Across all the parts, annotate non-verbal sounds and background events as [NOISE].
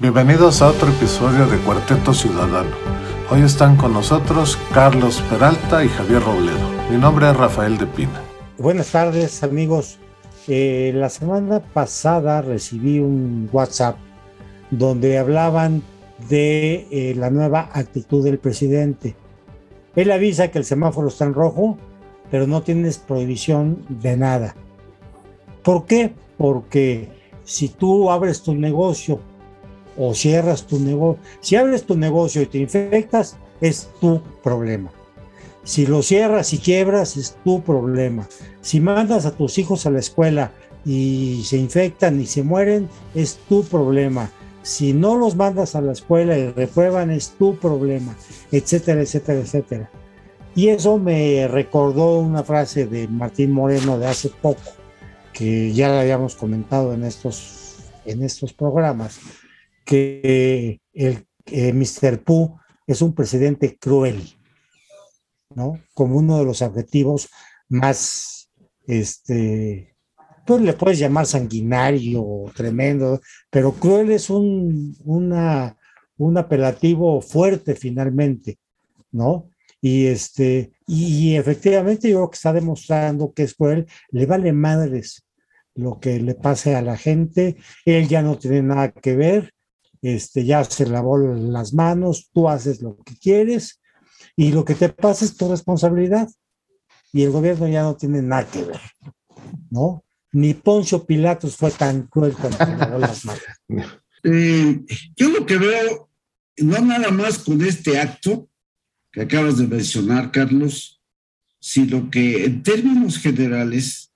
Bienvenidos a otro episodio de Cuarteto Ciudadano. Hoy están con nosotros Carlos Peralta y Javier Robledo. Mi nombre es Rafael de Pina. Buenas tardes amigos. Eh, la semana pasada recibí un WhatsApp donde hablaban de eh, la nueva actitud del presidente. Él avisa que el semáforo está en rojo, pero no tienes prohibición de nada. ¿Por qué? Porque si tú abres tu negocio o cierras tu negocio. Si abres tu negocio y te infectas, es tu problema. Si lo cierras y quiebras, es tu problema. Si mandas a tus hijos a la escuela y se infectan y se mueren, es tu problema. Si no los mandas a la escuela y reprueban, es tu problema, etcétera, etcétera, etcétera. Y eso me recordó una frase de Martín Moreno de hace poco, que ya la habíamos comentado en estos, en estos programas, que el Mr. Pooh es un presidente cruel, ¿no? Como uno de los adjetivos más, este, pues le puedes llamar sanguinario, tremendo, pero cruel es un, una, un apelativo fuerte finalmente, ¿no? Y este, y, efectivamente yo creo que está demostrando que es cruel, le vale madres lo que le pase a la gente, él ya no tiene nada que ver, este, ya se lavó las manos, tú haces lo que quieres y lo que te pasa es tu responsabilidad. Y el gobierno ya no tiene nada que ver, ¿no? Ni Poncio Pilatos fue tan cruel cuando lavó las manos. [LAUGHS] Eh, yo lo que veo, no nada más con este acto que acabas de mencionar, Carlos, sino que en términos generales,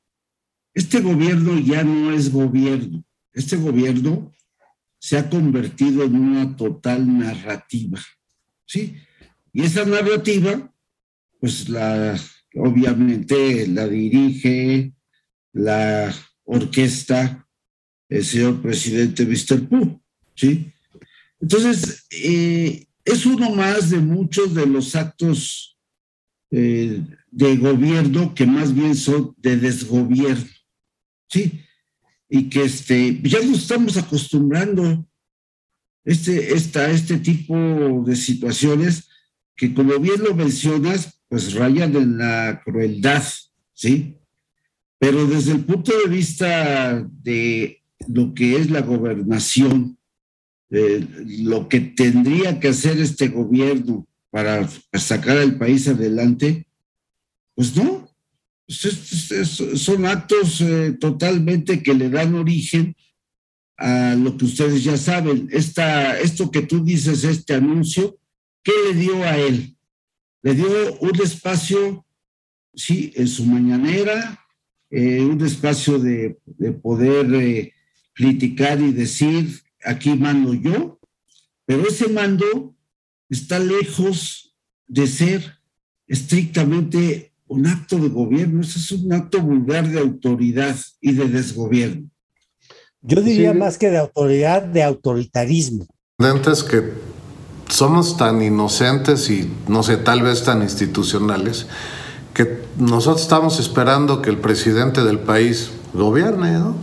este gobierno ya no es gobierno. Este gobierno se ha convertido en una total narrativa, ¿sí? Y esa narrativa, pues la, obviamente la dirige la orquesta el señor presidente Mr. Pooh, ¿sí? Entonces, eh, es uno más de muchos de los actos eh, de gobierno que más bien son de desgobierno, ¿sí? Y que este, ya nos estamos acostumbrando este, esta, este tipo de situaciones que como bien lo mencionas, pues rayan en la crueldad, ¿sí? Pero desde el punto de vista de lo que es la gobernación, lo que tendría que hacer este gobierno para sacar al país adelante, pues no, son actos eh, totalmente que le dan origen a lo que ustedes ya saben. Esta, esto que tú dices, este anuncio, ¿qué le dio a él? Le dio un espacio, sí, en su mañanera, eh, un espacio de, poder eh, criticar y decir, aquí mando yo, pero ese mando está lejos de ser estrictamente un acto de gobierno, eso es un acto vulgar de autoridad y de desgobierno. Yo diría más que de autoridad, de autoritarismo. Es que somos tan inocentes y no sé, tal vez tan institucionales, que nosotros estamos esperando que el presidente del país gobierne, ¿no?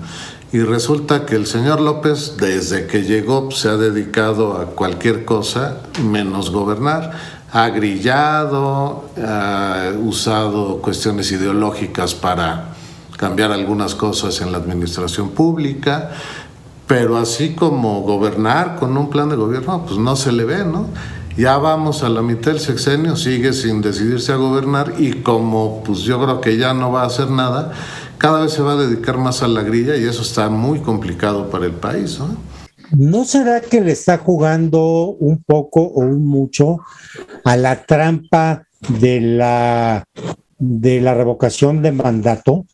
Y resulta que el señor López, desde que llegó, se ha dedicado a cualquier cosa menos gobernar ha grillado, ha usado cuestiones ideológicas para cambiar algunas cosas en la administración pública, pero así como gobernar con un plan de gobierno, pues no se le ve, ¿no? Ya vamos a la mitad del sexenio, sigue sin decidirse a gobernar y como pues yo creo que ya no va a hacer nada, cada vez se va a dedicar más a la grilla y eso está muy complicado para el país, ¿no? ¿No será que le está jugando un poco o un mucho a la trampa de la, de la revocación de mandato?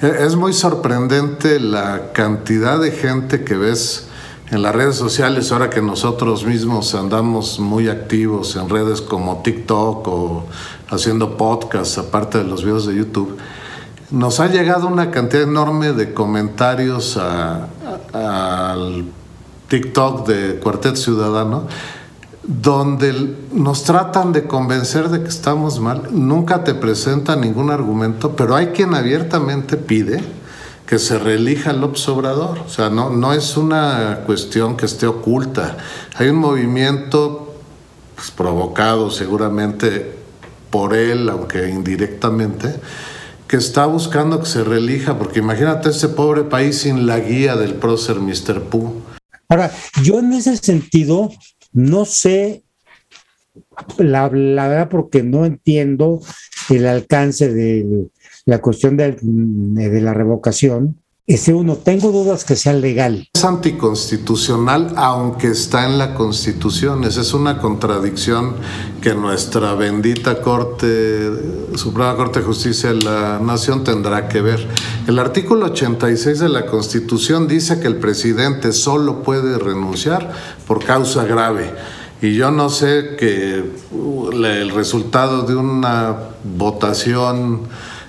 E, es muy sorprendente la cantidad de gente que ves en las redes sociales, ahora que nosotros mismos andamos muy activos en redes como TikTok o haciendo podcasts, aparte de los videos de YouTube, nos ha llegado una cantidad enorme de comentarios al TikTok de Cuartet Ciudadano, donde nos tratan de convencer de que estamos mal. Nunca te presentan ningún argumento, pero hay quien abiertamente pide que se reelija López Obrador. O sea, no, no es una cuestión que esté oculta. Hay un movimiento pues, provocado seguramente por él, aunque indirectamente, que está buscando que se reelija, porque imagínate ese pobre país sin la guía del prócer Mr. Pooh. Ahora, yo en ese sentido no sé, la, verdad, porque no entiendo el alcance de la cuestión de, de la revocación, ese uno, tengo dudas que sea legal. Es anticonstitucional, aunque está en la Constitución. Esa es una contradicción que nuestra bendita Corte, Suprema Corte de Justicia de la Nación tendrá que ver. El artículo 86 de la Constitución dice que el presidente solo puede renunciar por causa grave. Y yo no sé que uh, el resultado de una votación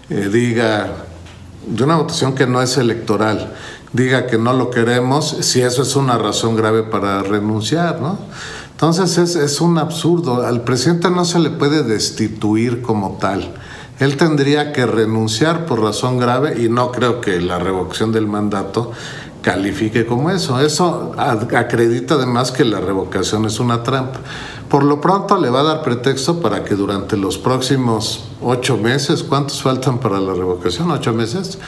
eh, diga de una votación que no es electoral diga que no lo queremos, si eso es una razón grave para renunciar, ¿no? Entonces es, es un absurdo. Al presidente no se le puede destituir como tal. Él tendría que renunciar por razón grave y no creo que la revocación del mandato califique como eso. Eso acredita además que la revocación es una trampa. Por lo pronto le va a dar pretexto para que durante los próximos ocho meses, ¿cuántos faltan para la revocación? ¿Ocho meses?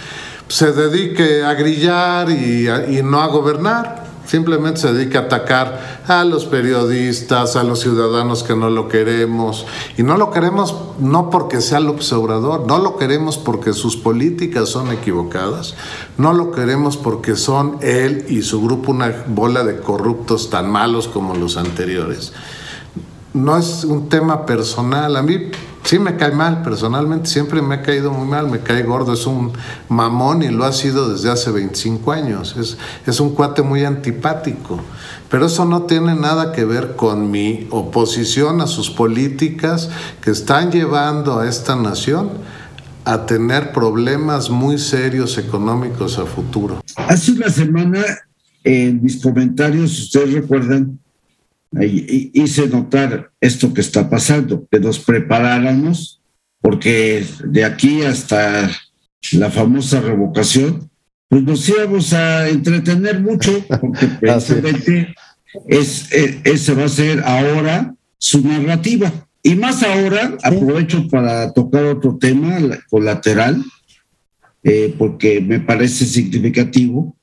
Se dedique a grillar y, no a gobernar. Simplemente se dedica a atacar a los periodistas, a los ciudadanos que no lo queremos. Y no lo queremos no porque sea observador, no lo queremos porque sus políticas son equivocadas, no lo queremos porque son él y su grupo una bola de corruptos tan malos como los anteriores no es un tema personal. A mí sí me cae mal, personalmente siempre me ha caído muy mal, me cae gordo, es un mamón y lo ha sido desde hace 25 años. Es, es un cuate muy antipático. Pero eso no tiene nada que ver con mi oposición a sus políticas que están llevando a esta nación a tener problemas muy serios económicos a futuro. Hace una semana, en mis comentarios, ustedes recuerdan, hice notar esto que está pasando, que nos preparáramos, porque de aquí hasta la famosa revocación, pues nos íbamos a entretener mucho, porque [LAUGHS] precisamente es, e, ese va a ser ahora su narrativa. Y más ahora, aprovecho para tocar otro tema colateral, eh, porque me parece significativo,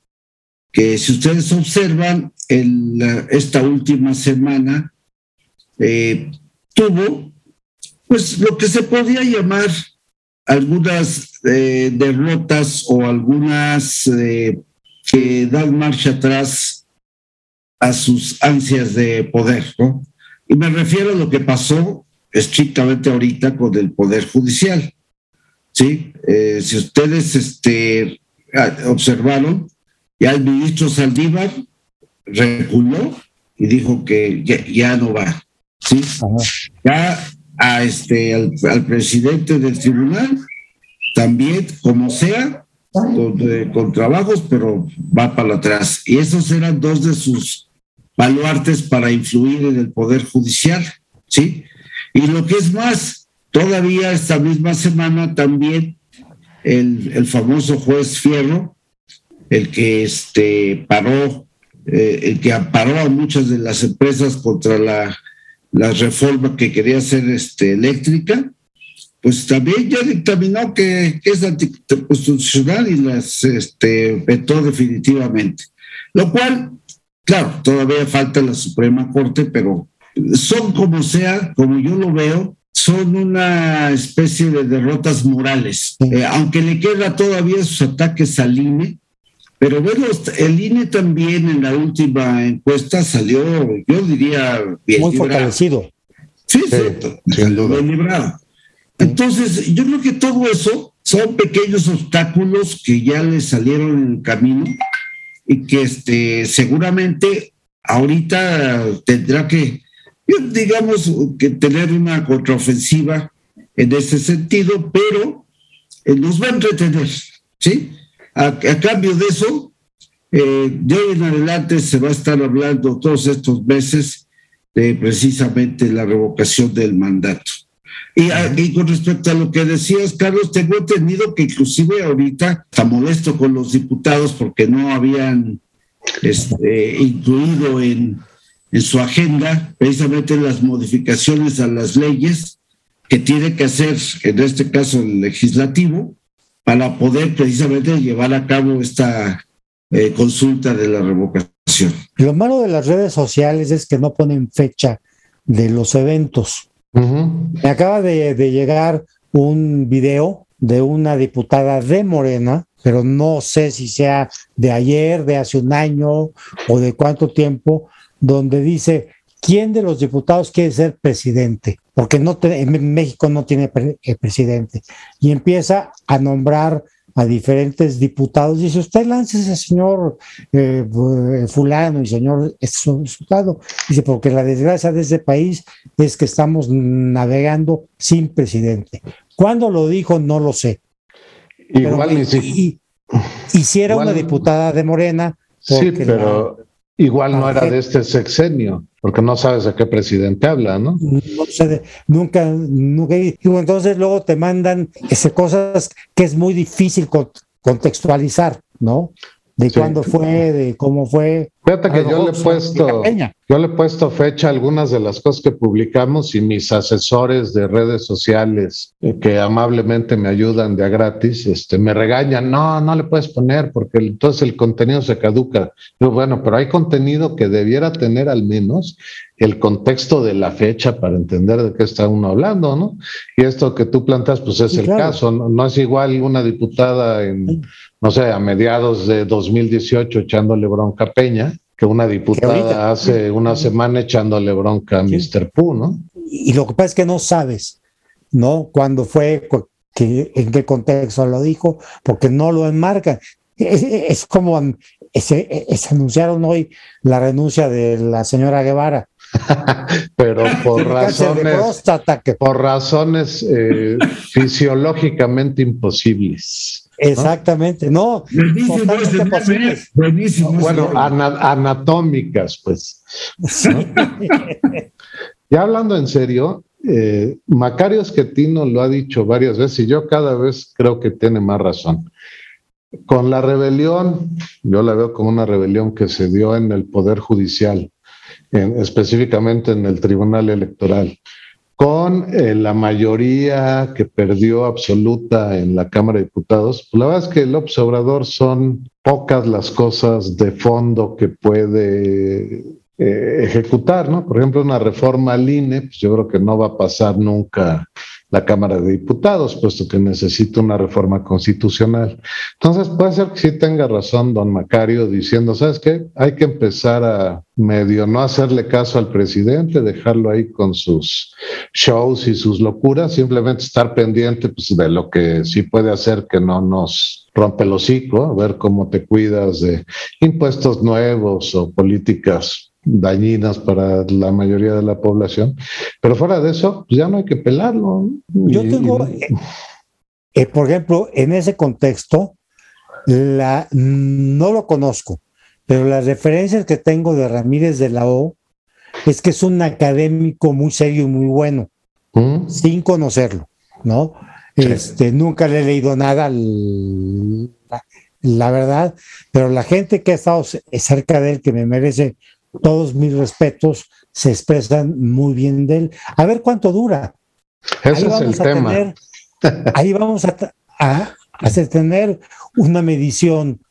que si ustedes observan, esta última semana eh, tuvo pues lo que se podía llamar algunas eh, derrotas o algunas eh, que dan marcha atrás a sus ansias de poder, ¿no? Y me refiero a lo que pasó estrictamente ahorita con el Poder Judicial. ¿Sí? si ustedes este, observaron, ya el ministro Saldívar reculó y dijo que ya, no va. ¿sí? Ya a este, al, presidente del tribunal, también, como sea, con, trabajos, pero va para atrás. Y esos eran dos de sus baluartes para influir en el Poder Judicial, ¿sí? Y lo que es más, todavía esta misma semana también el, el famoso juez Fierro, el que este, paró eh, el que amparó a muchas de las empresas contra la, la reforma que quería hacer este, eléctrica, pues también ya dictaminó que, es anticonstitucional y las este, vetó definitivamente. Lo cual, claro, todavía falta la Suprema Corte, pero son como sea, como yo lo veo, son una especie de derrotas morales. Eh, aunque le queda todavía sus ataques al INE, pero bueno, el INE también en la última encuesta salió, yo diría, bien Muy fortalecido. Sí, sí, bien librado. Entonces, yo creo que todo eso son pequeños obstáculos que ya le salieron en el camino y que este, seguramente ahorita tendrá que, digamos, que tener una contraofensiva en ese sentido, pero eh, nos va a entretener, ¿sí? A, cambio de eso, eh, de hoy en adelante se va a estar hablando todos estos meses de precisamente la revocación del mandato. Ah, y, con respecto a lo que decías, Carlos, tengo entendido que inclusive ahorita está molesto con los diputados porque no habían este, incluido en, en su agenda precisamente las modificaciones a las leyes que tiene que hacer, en este caso el legislativo, para poder precisamente llevar a cabo esta eh, consulta de la revocación. Lo malo de las redes sociales es que no ponen fecha de los eventos. Me acaba de, de, llegar un video de una diputada de Morena, pero no sé si sea de ayer, de hace un año o de cuánto tiempo, donde dice, ¿quién de los diputados quiere ser presidente? Porque no en México no tiene eh, presidente. Y empieza a nombrar a diferentes diputados. Dice, usted ese señor eh, fulano y señor diputado. Dice, porque la desgracia de este país es que estamos navegando sin presidente. ¿Cuándo lo dijo? No lo sé. Igual y, si era una diputada de Morena. Sí, pero igual no era de este sexenio porque no sabes a qué presidente habla, ¿no? No sé, nunca, nunca. Entonces luego te mandan ese, cosas que es muy difícil contextualizar, ¿no? De cuándo fue, de cómo fue. Fíjate que yo le he puesto, yo le he puesto fecha a algunas de las cosas que publicamos y mis asesores de redes sociales eh, que amablemente me ayudan de a gratis, este, me regañan, no, no le puedes poner porque entonces el contenido se caduca. Yo, bueno, pero hay contenido que debiera tener al menos el contexto de la fecha para entender de qué está uno hablando, ¿no? Y esto que tú plantas, pues es el caso, ¿no? no es igual una diputada en, no sé, a mediados de 2018 echándole bronca Peña que una diputada hace una semana echándole bronca a Mr. Pooh, ¿no? Y lo que pasa es que no sabes, ¿no? Cuándo fue, que, en qué contexto lo dijo, porque no lo enmarcan. Es, como se, anunciaron hoy la renuncia de la señora Guevara. [LAUGHS] Pero [LAUGHS] por razones, por razones eh, fisiológicamente imposibles. Exactamente, no. Bueno, anatómicas, pues. [LAUGHS] ya hablando en serio, eh, Macario Esquetino lo ha dicho varias veces y yo cada vez creo que tiene más razón. Con la rebelión, yo la veo como una rebelión que se dio en el Poder Judicial, específicamente en el Tribunal Electoral con eh, la mayoría que perdió absoluta en la Cámara de Diputados, pues la verdad es que el observador son pocas las cosas de fondo que puede eh, ejecutar, ¿no? Por ejemplo, una reforma al INE, pues yo creo que no va a pasar nunca la Cámara de Diputados, puesto que necesita una reforma constitucional. Entonces, puede ser que sí tenga razón don Macario diciendo, ¿sabes qué? Hay que empezar a medio no hacerle caso al presidente, dejarlo ahí con sus shows y sus locuras, simplemente estar pendiente pues, de lo que sí puede hacer que no nos rompe el hocico, ver cómo te cuidas de impuestos nuevos o políticas dañinas para la mayoría de la población. Pero fuera de eso, pues ya no hay que pelarlo. Yo tengo, eh, eh, por ejemplo, en ese contexto, la, no lo conozco, pero las referencias que tengo de Ramírez de la O es que es un académico muy serio y muy bueno, ¿Mm? sin conocerlo, ¿no? Este, nunca le he leído nada, la, la, verdad, pero la gente que ha estado cerca de él, que me merece todos mis respetos, se expresan muy bien de él. A ver cuánto dura. Ese es el tema. [LAUGHS] ahí vamos a, a, tener una medición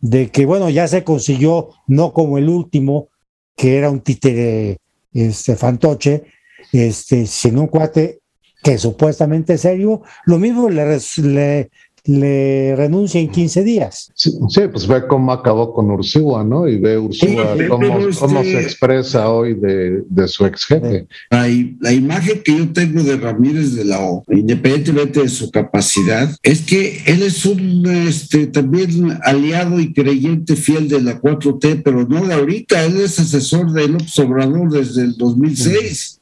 de que, bueno, ya se consiguió, no como el último, que era un títere este, fantoche, este, sino un cuate que supuestamente es serio. Lo mismo le, le, le renuncia en 15 días. Sí, pues ve cómo acabó con Ursúa, ¿no? Y ve Ursúa cómo, cómo, se expresa hoy de, de su ex jefe. La, la, imagen que yo tengo de Ramírez de la O, independientemente de su capacidad, es que él es un este, también aliado y creyente fiel de la 4T, pero no de ahorita, él es asesor de López Obrador desde el 2006.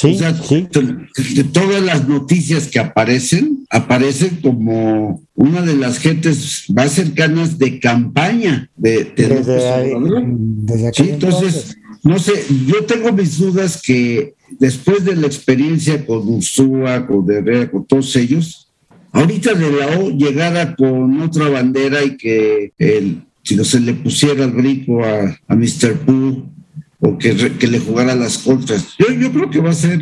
Sí, sí. De todas las noticias que aparecen, aparecen como una de las gentes más cercanas de campaña de, desde, sí, entonces, no sé, yo tengo mis dudas que después de la experiencia con Ursúa, con Herrera, con todos ellos, ahorita de la O llegara con otra bandera y que el, si no se le pusiera el brinco a, a Mr. Pooh o que, que, le jugara las contras. Yo, yo creo que va a ser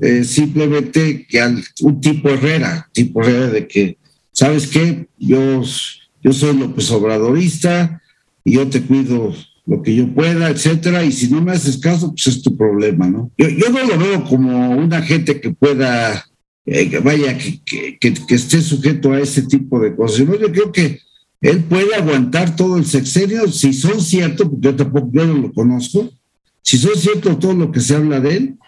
eh, simplemente que al, un tipo Herrera, tipo Herrera de que, ¿sabes qué? Yo, yo soy López Obradorista y yo te cuido lo que yo pueda, etcétera, y si no me haces caso, pues es tu problema, ¿no? Yo, yo no lo veo como una gente que pueda, eh, vaya, que, que, que, esté sujeto a ese tipo de cosas. Yo creo que él puede aguantar todo el sexenio, si son ciertos, porque yo tampoco yo no lo conozco, si son ciertos todo lo que se habla de él,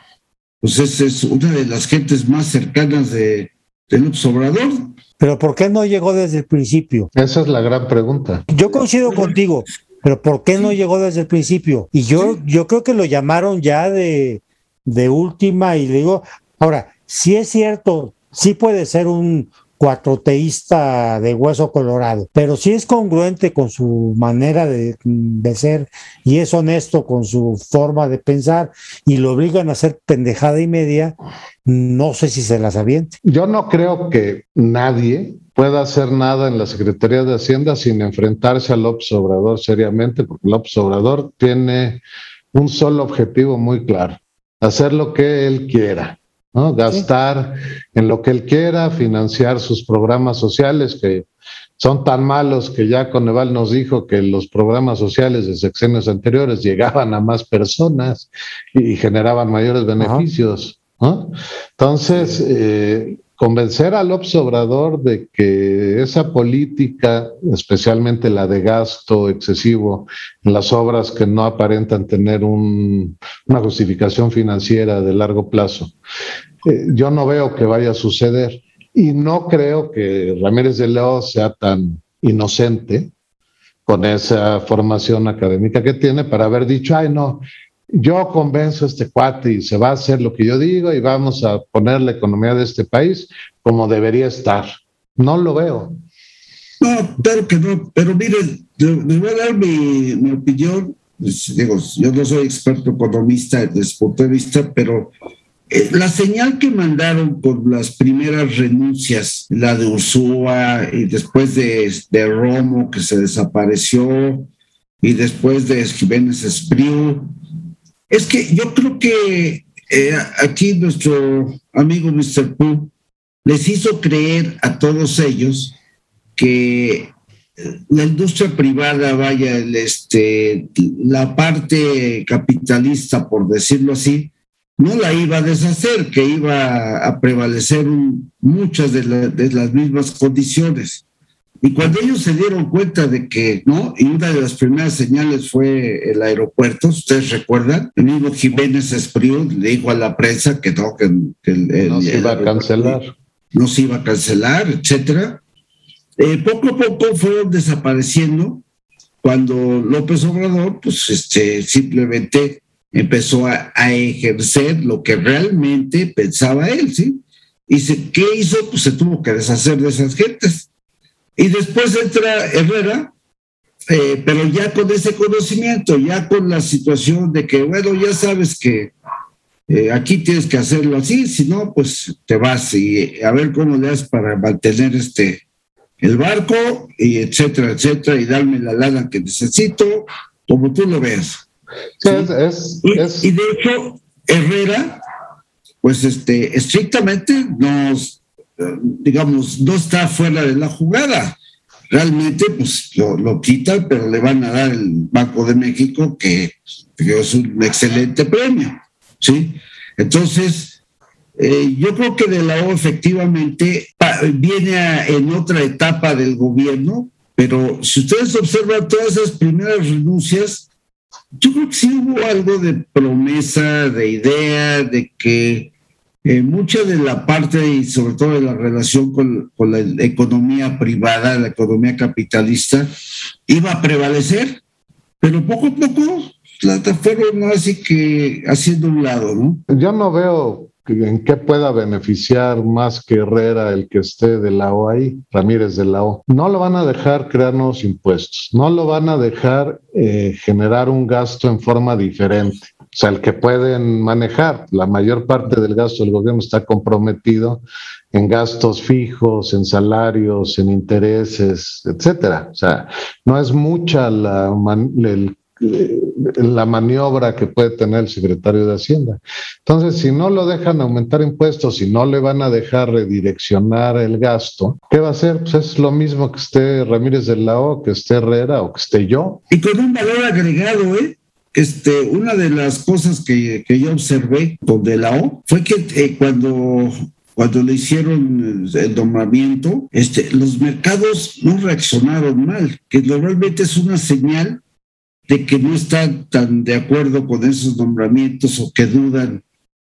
pues es, es una de las gentes más cercanas de, de López Obrador. Pero ¿por qué no llegó desde el principio? Esa es la gran pregunta. Yo coincido contigo, pero ¿por qué no llegó desde el principio? Y yo, yo creo que lo llamaron ya de, de última y le digo, ahora, si es cierto, sí puede ser un cuatroteísta de hueso colorado, pero si es congruente con su manera de, ser y es honesto con su forma de pensar y lo obligan a hacer pendejada y media, no sé si se las aviente. Yo no creo que nadie pueda hacer nada en la Secretaría de Hacienda sin enfrentarse al López Obrador seriamente, porque López Obrador tiene un solo objetivo muy claro, hacer lo que él quiera. ¿No? Gastar sí. en lo que él quiera, financiar sus programas sociales que son tan malos que ya Coneval nos dijo que los programas sociales de sexenios anteriores llegaban a más personas y generaban mayores beneficios. ¿no? Entonces, eh, convencer al Obrador de que esa política, especialmente la de gasto excesivo en las obras que no aparentan tener un, una justificación financiera de largo plazo, eh, yo no veo que vaya a suceder. Y no creo que Ramírez de Leo sea tan inocente con esa formación académica que tiene para haber dicho, ay, no, yo convenzo a este cuate y se va a hacer lo que yo digo y vamos a poner la economía de este país como debería estar. No lo veo. No, claro que no, pero miren, les voy a dar mi, mi opinión. Pues, digo, yo no soy experto economista desde su punto de vista, pero la señal que mandaron por las primeras renuncias, la de Ursúa y después de, de Romo que se desapareció y después de Jiménez Espriu, es que yo creo que eh, aquí nuestro amigo Mr. Pooh les hizo creer a todos ellos que la industria privada, vaya, el, este, la parte capitalista, por decirlo así, no la iba a deshacer, que iba a prevalecer un, muchas de, la, de las mismas condiciones. Y cuando ellos se dieron cuenta de que, ¿no? Y una de las primeras señales fue el aeropuerto, ¿ustedes recuerdan? El mismo Jiménez Espriu le dijo a la prensa que no, que, que el, el, no se iba a cancelar. No se iba a cancelar, etcétera. Eh, poco a poco fueron desapareciendo cuando López Obrador, pues este, simplemente empezó a, a ejercer lo que realmente pensaba él, ¿sí? Y se, ¿qué hizo? Pues se tuvo que deshacer de esas gentes. Y después entra Herrera, eh, pero ya con ese conocimiento, ya con la situación de que, bueno, ya sabes que eh, aquí tienes que hacerlo así, si no, pues te vas y a ver cómo le das para mantener este el barco, y etcétera, etcétera, y darme la lana que necesito, como tú lo veas. Sí, es, es, y, y, de hecho, Herrera, pues este, estrictamente nos digamos, no está fuera de la jugada. Realmente, pues lo, lo quitan, pero le van a dar el Banco de México, que, que es un excelente premio. ¿sí? Entonces, eh, yo creo que de la O efectivamente viene a, en otra etapa del gobierno, pero si ustedes observan todas esas primeras renuncias, yo creo que sí hubo algo de promesa, de idea, de que eh, mucha de la parte y sobre todo de la relación con, con, la economía privada, la economía capitalista, iba a prevalecer, pero poco a poco la fueron así que haciendo un lado, ¿no? Yo no veo en qué pueda beneficiar más que Herrera el que esté de la O ahí, Ramírez de la O. No lo van a dejar crear nuevos impuestos, no lo van a dejar eh, generar un gasto en forma diferente. O sea, el que pueden manejar, la mayor parte del gasto del gobierno está comprometido en gastos fijos, en salarios, en intereses, etcétera. O sea, no es mucha la, el la maniobra que puede tener el secretario de Hacienda. Entonces, si no lo dejan aumentar impuestos, si no le van a dejar redireccionar el gasto, ¿qué va a hacer? Pues es lo mismo que esté Ramírez de la O, que esté Herrera o que esté yo. Y con un valor agregado, ¿eh? Este, una de las cosas que, yo observé con De la fue que eh, cuando cuando le hicieron el nombramiento, este, los mercados no reaccionaron mal, que normalmente es una señal de que no están tan de acuerdo con esos nombramientos o que dudan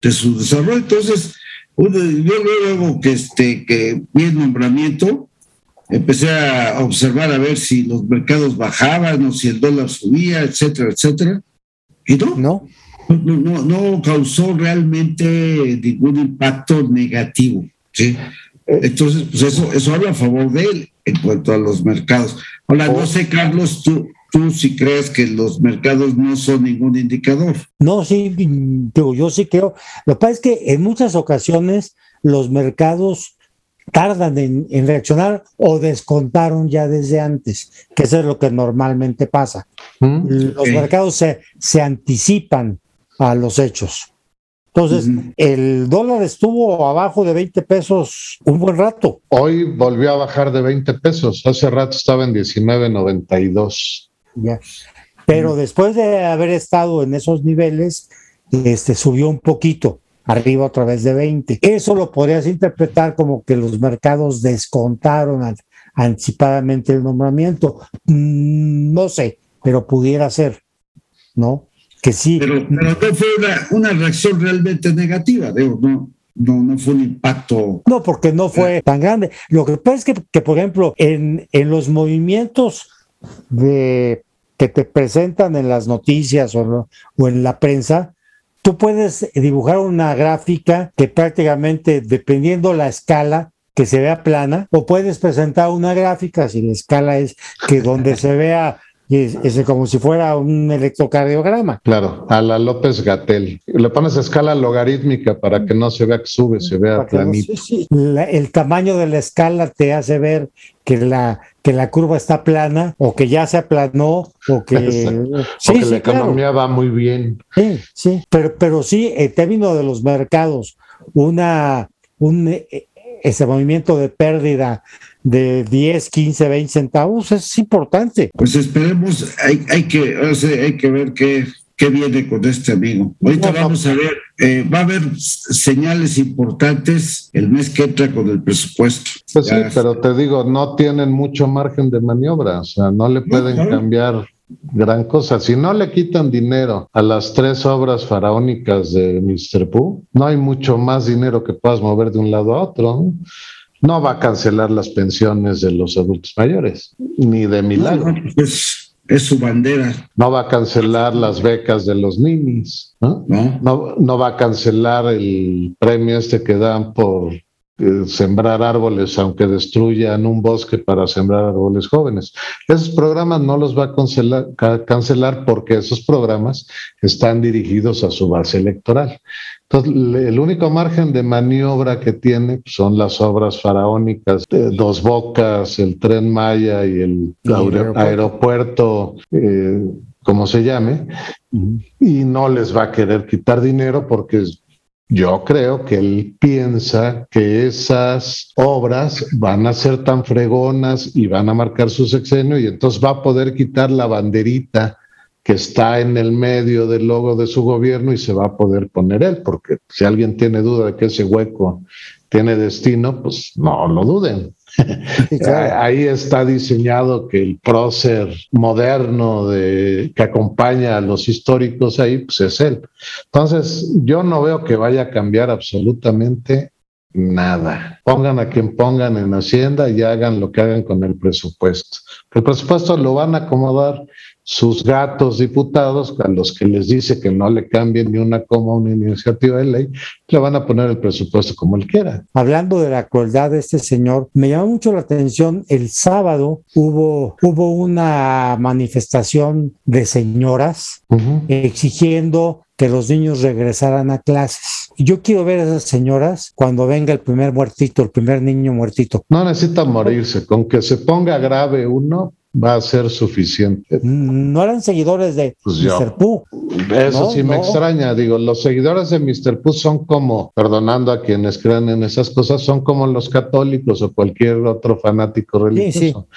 de su desarrollo. Entonces, yo luego que, este, que vi el nombramiento, empecé a observar a ver si los mercados bajaban o si el dólar subía, etcétera, etcétera. Y no, no, no, no, causó realmente ningún impacto negativo. ¿sí? Entonces, pues eso, eso habla a favor de él en cuanto a los mercados. Hola, no sé, Carlos, tú, tú sí crees que los mercados no son ningún indicador. No, sí, yo, yo sí creo. Lo que pasa es que en muchas ocasiones los mercados tardan en, reaccionar o descontaron ya desde antes, que eso es lo que normalmente pasa. Mm, los mercados se, se anticipan a los hechos. Entonces, el dólar estuvo abajo de 20 pesos un buen rato. Hoy volvió a bajar de 20 pesos. Hace rato estaba en 19.92. Pero después de haber estado en esos niveles, este, subió un poquito, arriba otra vez de 20. Eso lo podrías interpretar como que los mercados descontaron anticipadamente el nombramiento. Mm, no sé, pero pudiera ser, ¿no? Que sí. Pero, no fue una, reacción realmente negativa, digo, no. No, no fue un impacto. No, porque no fue tan grande. Lo que pasa es que, que por ejemplo, en, en los movimientos de que te presentan en las noticias o, o en la prensa, tú puedes dibujar una gráfica que prácticamente, dependiendo la escala, que se vea plana, o puedes presentar una gráfica, si la escala es que donde se vea es, como si fuera un electrocardiograma. Claro, a la López Gatel. Le pones escala logarítmica para que no se vea que sube, se vea planito. el tamaño de la escala te hace ver que la, que la curva está plana o que ya se aplanó o que, [LAUGHS] la economía va muy bien. Sí, sí, pero, pero sí, en términos de los mercados, una, un eh, ese movimiento de pérdida de 10, 15, 20 centavos es importante. Pues esperemos, hay, hay, que, hay que ver qué, qué viene con este amigo. Ahorita vamos a ver, eh, va a haber señales importantes el mes que entra con el presupuesto. Pues sí, pero te digo, no tienen mucho margen de maniobra, o sea, no le pueden cambiar gran cosa. Si no le quitan dinero a las tres obras faraónicas de Mr. Pooh, no hay mucho más dinero que puedas mover de un lado a otro. No, va a cancelar las pensiones de los adultos mayores, ni de milagro. es, es, su bandera. No va a cancelar las becas de los ninis. ¿no? No, no va a cancelar el premio este que dan por sembrar árboles, aunque destruyan un bosque para sembrar árboles jóvenes. Esos programas no los va a cancelar, porque esos programas están dirigidos a su base electoral. Entonces, el único margen de maniobra que tiene son las obras faraónicas, Dos Bocas, el tren Maya y el, aeropuerto, eh, como se llame, y no les va a querer quitar dinero porque yo creo que él piensa que esas obras van a ser tan fregonas y van a marcar su sexenio y entonces va a poder quitar la banderita que está en el medio del logo de su gobierno y se va a poder poner él, porque si alguien tiene duda de que ese hueco tiene destino, pues no lo duden. [LAUGHS] Ahí está diseñado que el prócer moderno de, que acompaña a los históricos ahí, pues es él. Entonces, yo no veo que vaya a cambiar absolutamente nada. Pongan a quien pongan en Hacienda y hagan lo que hagan con el presupuesto. El presupuesto lo van a acomodar sus gatos diputados, a los que les dice que no le cambien ni una coma a una iniciativa de ley, le van a poner el presupuesto como él quiera. Hablando de la crueldad de este señor, me llamó mucho la atención, el sábado hubo, hubo una manifestación de señoras exigiendo que los niños regresaran a clases. Yo quiero ver a esas señoras cuando venga el primer muertito, el primer niño muertito. No necesita morirse, con que se ponga grave uno, va a ser suficiente. No eran seguidores de pues Mr. Pooh. Eso sí me extraña. Digo, los seguidores de Mr. Pooh son como, perdonando a quienes creen en esas cosas, son como los católicos o cualquier otro fanático religioso.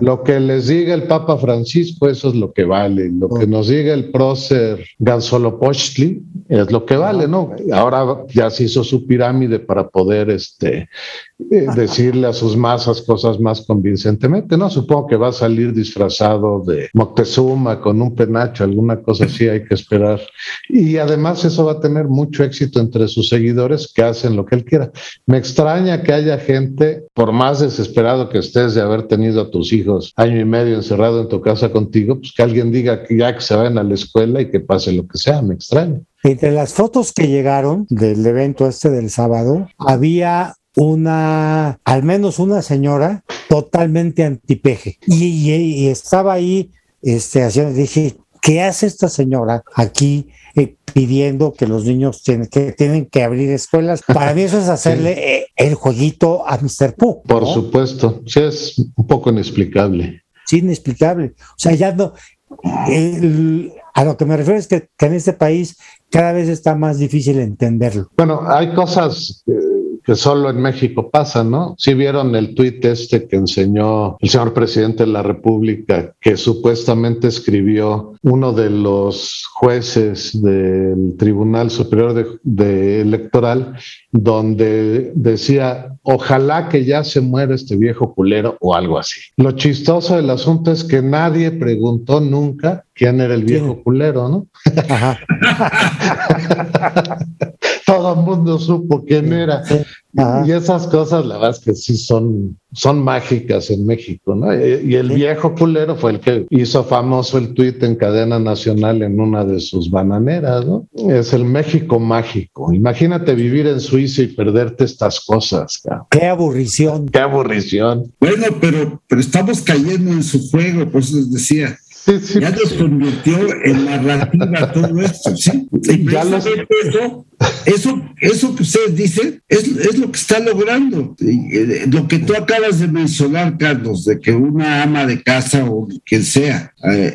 Lo que les diga el Papa Francisco, eso es lo que vale. Lo que nos diga el prócer Ganzolopochtli es lo que vale, ¿no? Ahora ya se hizo su pirámide para poder este, eh, decirle a sus masas cosas más convincentemente, ¿no? Supongo que va a salir disfrazado de Moctezuma con un penacho, alguna cosa así hay que esperar. Y además eso va a tener mucho éxito entre sus seguidores que hacen lo que él quiera. Me extraña que haya gente, por más desesperado que estés de haber tenido a tus hijos año y medio encerrado en tu casa contigo, pues que alguien diga que ya que se vayan a la escuela y que pase lo que sea, me extraña. Entre las fotos que llegaron del evento este del sábado, había una, al menos una señora totalmente antipeje. Y, estaba ahí, este, haciendo, dije, ¿qué hace esta señora aquí eh, pidiendo que los niños tienen que, tienen que abrir escuelas? Para mí eso es [LAUGHS] hacerle eh, el jueguito a Mr. Pooh. Por supuesto, sí, es un poco inexplicable. Sí, inexplicable. O sea, ya no, a lo que me refiero es que, que, en este país cada vez está más difícil entenderlo. Bueno, hay cosas que solo en México pasa, ¿no? Si vieron el tuit este que enseñó el señor presidente de la República, que supuestamente escribió uno de los jueces del Tribunal Superior de, Electoral, donde decía, ojalá que ya se muera este viejo culero o algo así. Lo chistoso del asunto es que nadie preguntó nunca quién era el viejo culero, ¿no? Ajá. [LAUGHS] Todo el mundo supo quién era. Y esas cosas, la verdad es que sí son, son mágicas en México, ¿no? Y, el viejo culero fue el que hizo famoso el tuit en cadena nacional en una de sus bananeras, ¿no? Es el México mágico. Imagínate vivir en Suiza y perderte estas cosas, Qué aburrición. Qué aburrición. Bueno, pero, pero estamos cayendo en su juego, por eso les decía ya nos convirtió en narrativa todo esto, ¿sí? Y eso, eso, eso que ustedes dicen es, es lo que está logrando. Eh, lo que tú acabas de mencionar, Carlos, de que una ama de casa o quien sea eh,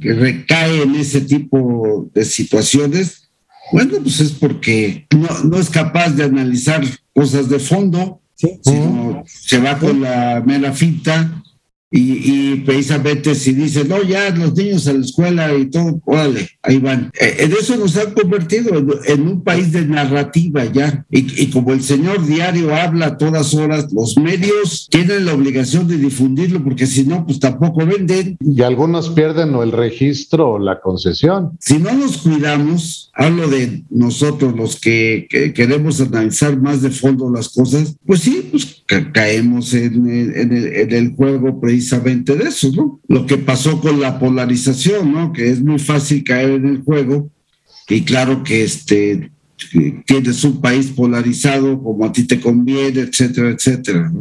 que recae en ese tipo de situaciones, bueno, pues es porque no, no es capaz de analizar cosas de fondo, sino se va con la mera finta y, precisamente si dicen, no, ya los niños a la escuela y todo, órale, ahí van. Eh, en eso nos han convertido en, un país de narrativa ya. Y, como el señor diario habla a todas horas, los medios tienen la obligación de difundirlo porque si no, pues tampoco venden. Y algunos pierden o el registro o la concesión. Si no nos cuidamos, hablo de nosotros los que, queremos analizar más de fondo las cosas, pues sí, pues caemos en, en, el, en el juego precisamente de eso, ¿no? Lo que pasó con la polarización, ¿no? Que es muy fácil caer en el juego y claro que este tienes un país polarizado como a ti te conviene, etcétera, etcétera.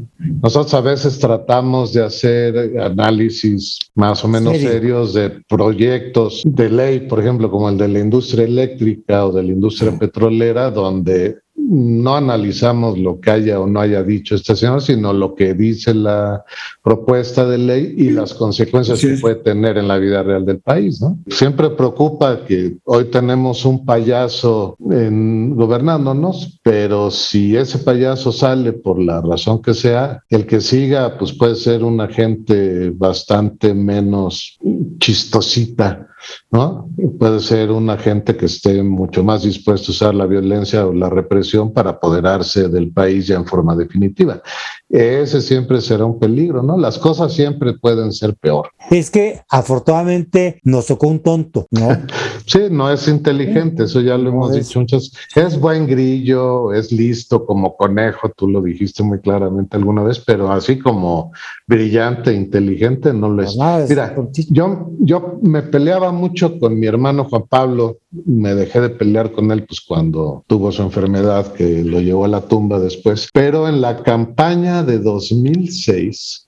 Nosotros a veces tratamos de hacer análisis más o menos serios de proyectos de ley, por ejemplo, como el de la industria eléctrica o de la industria petrolera, donde no analizamos lo que haya o no haya dicho este señor, sino lo que dice la propuesta de ley y las consecuencias que puede tener en la vida real del país. ¿no? Siempre preocupa que hoy tenemos un payaso en, gobernándonos, pero si ese payaso sale por la razón que sea, el que siga pues puede ser una gente bastante menos chistosita ¿no? Puede ser un agente que esté mucho más dispuesto a usar la violencia o la represión para apoderarse del país ya en forma definitiva. Ese siempre será un peligro, ¿no? Las cosas siempre pueden ser peor. Es que afortunadamente nos tocó un tonto, ¿no? [LAUGHS] sí, no es inteligente, eso ya lo hemos dicho muchas. Es buen grillo, es listo como conejo, tú lo dijiste muy claramente alguna vez, pero así como brillante, inteligente, no lo es. Mira, yo, yo me peleaba mucho con mi hermano Juan Pablo, me dejé de pelear con él pues cuando tuvo su enfermedad que lo llevó a la tumba después, pero en la campaña de 2006,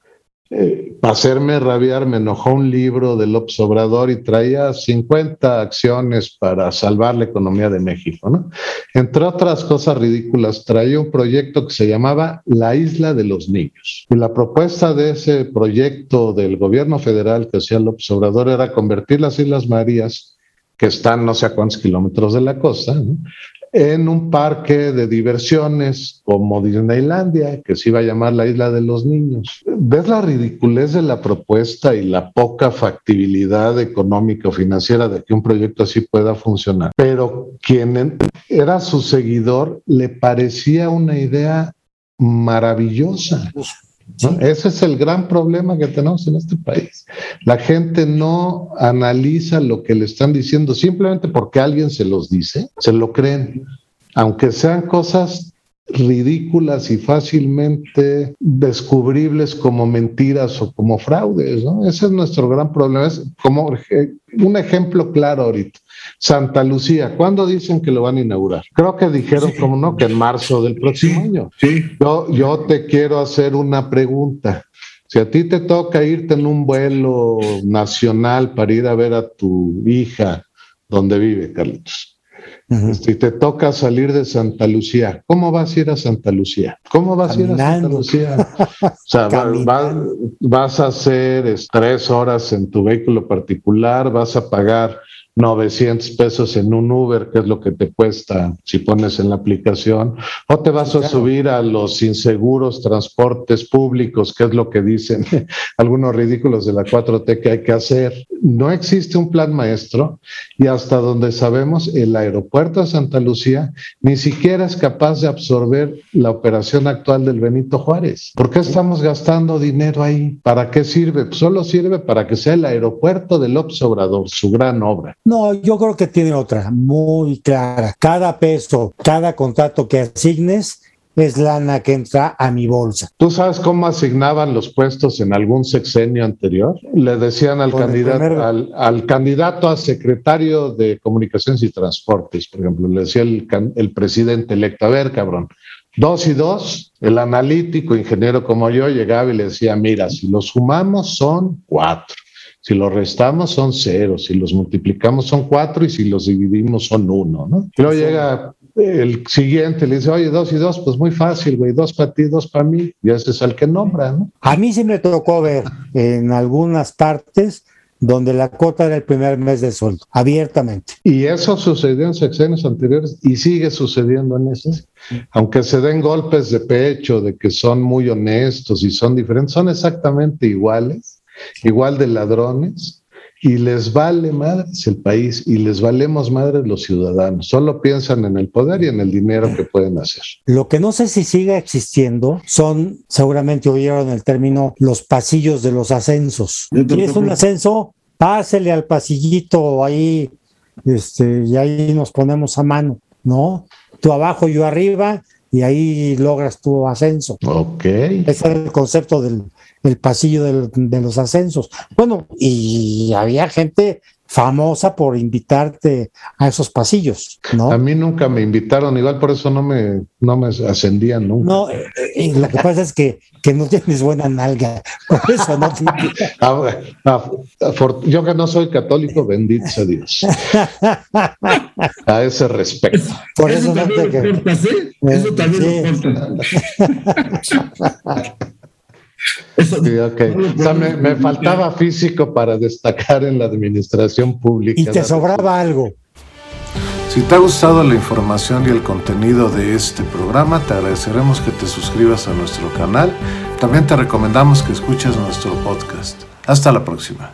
eh, para hacerme rabiar, me enojó un libro de López Obrador y traía 50 acciones para salvar la economía de México. ¿no? Entre otras cosas ridículas, traía un proyecto que se llamaba La Isla de los Niños. Y la propuesta de ese proyecto del gobierno federal que hacía López Obrador era convertir las Islas Marías que están no sé a cuántos kilómetros de la costa. En un parque de diversiones como Disneylandia, que se iba a llamar la Isla de los Niños. ¿Ves la ridiculez de la propuesta y la poca factibilidad económica o financiera de que un proyecto así pueda funcionar? Pero quien era su seguidor le parecía una idea maravillosa. Ese es el gran problema que tenemos en este país. La gente no analiza lo que le están diciendo simplemente porque alguien se los dice, se lo creen, aunque sean cosas ridículas y fácilmente descubribles como mentiras o como fraudes. Ese es nuestro gran problema. Es como un ejemplo claro ahorita. Santa Lucía, ¿cuándo dicen que lo van a inaugurar? Creo que dijeron, como no, que en marzo del próximo año. Sí. Yo, yo te quiero hacer una pregunta. Si a ti te toca irte en un vuelo nacional para ir a ver a tu hija donde vive, Carlitos, Si te toca salir de Santa Lucía, ¿cómo vas a ir a Santa Lucía? ¿Cómo vas a ir a Santa Lucía? O sea, vas a hacer tres horas en tu vehículo particular, vas a pagar 900 pesos en un Uber, que es lo que te cuesta si pones en la aplicación, o te vas a subir a los inseguros transportes públicos, que es lo que dicen [LAUGHS] algunos ridículos de la 4T que hay que hacer. No existe un plan maestro y hasta donde sabemos, el aeropuerto de Santa Lucía ni siquiera es capaz de absorber la operación actual del Benito Juárez. ¿Por qué estamos gastando dinero ahí? ¿Para qué sirve? Pues solo sirve para que sea el aeropuerto del Obrador, su gran obra. No, yo creo que tiene otra muy clara. Cada peso, cada contrato que asignes es lana que entra a mi bolsa. ¿Tú sabes cómo asignaban los puestos en algún sexenio anterior? Le decían al, candidato, al, candidato a secretario de Comunicaciones y Transportes, por ejemplo, le decía el, el presidente electo, a ver, cabrón, dos y dos, el analítico, ingeniero como yo, llegaba y le decía, mira, si los sumamos son cuatro. Si los restamos son cero, si los multiplicamos son cuatro y si los dividimos son uno, ¿no? Luego llega el siguiente, le dice, oye, dos y dos, pues muy fácil, güey, dos para ti, dos para mí, y ese es el que nombra, ¿no? A mí sí me tocó ver en algunas partes donde la cuota era el primer mes de sueldo, abiertamente. Y eso sucedió en sexenios anteriores y sigue sucediendo en estos. Aunque se den golpes de pecho de que son muy honestos y son diferentes, son exactamente iguales igual de ladrones, y les vale madres el país y les valemos madres los ciudadanos. Solo piensan en el poder y en el dinero que pueden hacer. Lo que no sé si sigue existiendo son, seguramente oyeron el término, los pasillos de los ascensos. Si es un ascenso, pásele al pasillito ahí, este, y ahí nos ponemos a mano, ¿no? Tú abajo, yo arriba, y ahí logras tu ascenso. Ok. Ese es el concepto del, el pasillo de los ascensos. Bueno, y había gente famosa por invitarte a esos pasillos, ¿no? A mí nunca me invitaron, igual por eso no me, no me ascendían nunca. No, eh, eh, lo que pasa es que, que, no tienes buena nalga, por eso no te [LAUGHS] ah, ah, Yo que no soy católico, bendito sea Dios. a ese respecto. Por eso, también no te... ¿eh? Eso también sí. [LAUGHS] O sea, me, faltaba físico para destacar en la administración pública. Y te sobraba algo. Si te ha gustado la información y el contenido de este programa, te agradeceremos que te suscribas a nuestro canal. También te recomendamos que escuches nuestro podcast. Hasta la próxima.